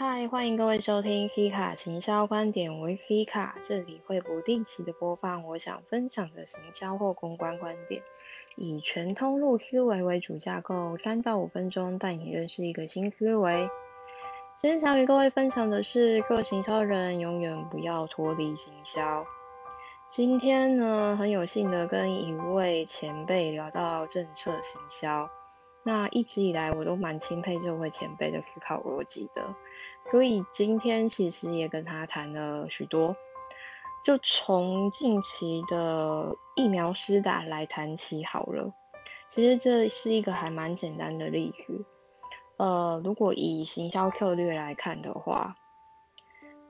嗨，欢迎各位收听 C 卡行销观点，我是 C 卡，这里会不定期的播放我想分享的行销或公关观点，以全通路思维为主架构，三到五分钟带你认识一个新思维。今天想与各位分享的是，做行销人永远不要脱离行销。今天呢，很有幸的跟一位前辈聊到政策行销。那一直以来我都蛮钦佩这位前辈的思考逻辑的，所以今天其实也跟他谈了许多，就从近期的疫苗施打来谈起好了。其实这是一个还蛮简单的例子，呃，如果以行销策略来看的话，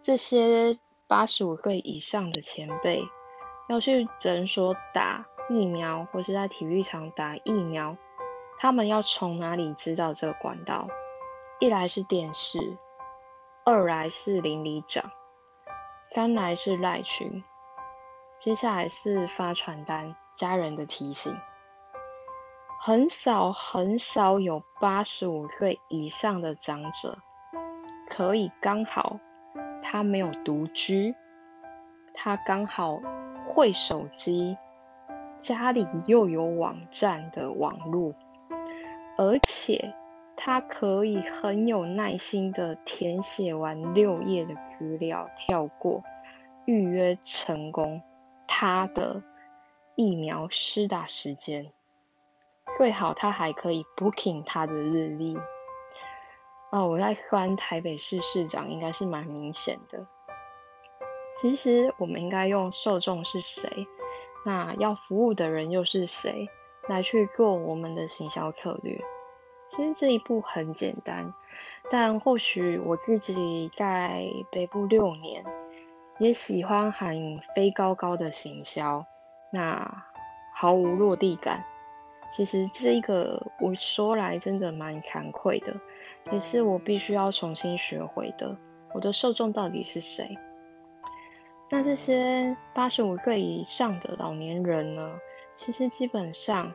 这些八十五岁以上的前辈要去诊所打疫苗，或是在体育场打疫苗。他们要从哪里知道这个管道？一来是电视，二来是邻里长，三来是赖群，接下来是发传单，家人的提醒。很少很少有八十五岁以上的长者，可以刚好他没有独居，他刚好会手机，家里又有网站的网络。而且他可以很有耐心的填写完六页的资料，跳过预约成功他的疫苗施打时间，最好他还可以 booking 他的日历。哦，我在翻台北市市长，应该是蛮明显的。其实我们应该用受众是谁，那要服务的人又是谁？来去做我们的行销策略。其实这一步很简单，但或许我自己在北部六年，也喜欢喊飞高高的行销，那毫无落地感。其实这一个我说来真的蛮惭愧的，也是我必须要重新学会的。我的受众到底是谁？那这些八十五岁以上的老年人呢？其实基本上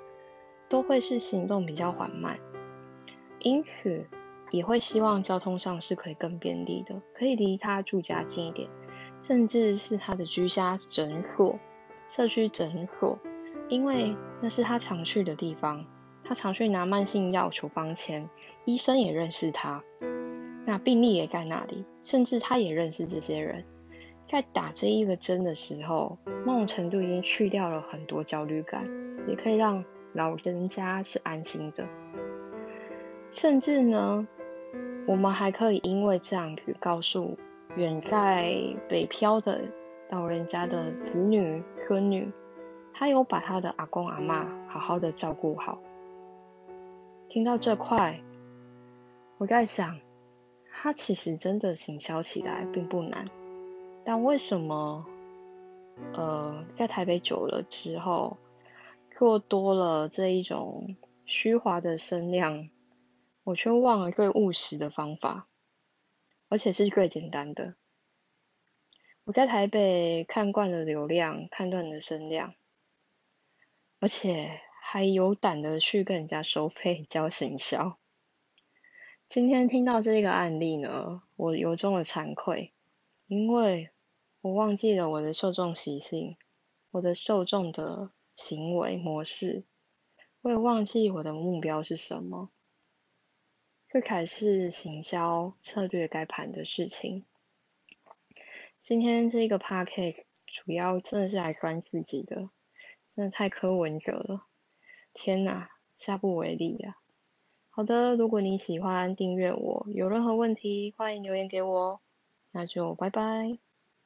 都会是行动比较缓慢，因此也会希望交通上是可以更便利的，可以离他住家近一点，甚至是他的居家诊所、社区诊所，因为那是他常去的地方，他常去拿慢性药处方签，医生也认识他，那病历也在那里，甚至他也认识这些人。在打这一个针的时候，某种程度已经去掉了很多焦虑感，也可以让老人家是安心的。甚至呢，我们还可以因为这样子告诉远在北漂的老人家的子女孙女，他有把他的阿公阿妈好好的照顾好。听到这块，我在想，他其实真的行销起来并不难。但为什么，呃，在台北久了之后，做多了这一种虚华的声量，我却忘了最务实的方法，而且是最简单的。我在台北看惯了流量，看断了声量，而且还有胆的去跟人家收费交行销。今天听到这个案例呢，我由衷的惭愧，因为。我忘记了我的受众习性，我的受众的行为模式，我也忘记我的目标是什么，这才是行销策略该盘的事情。今天这个 p a c k a g e 主要真的是来酸自己的，真的太柯文哲了，天哪，下不为例啊！好的，如果你喜欢订阅我，有任何问题欢迎留言给我，那就拜拜。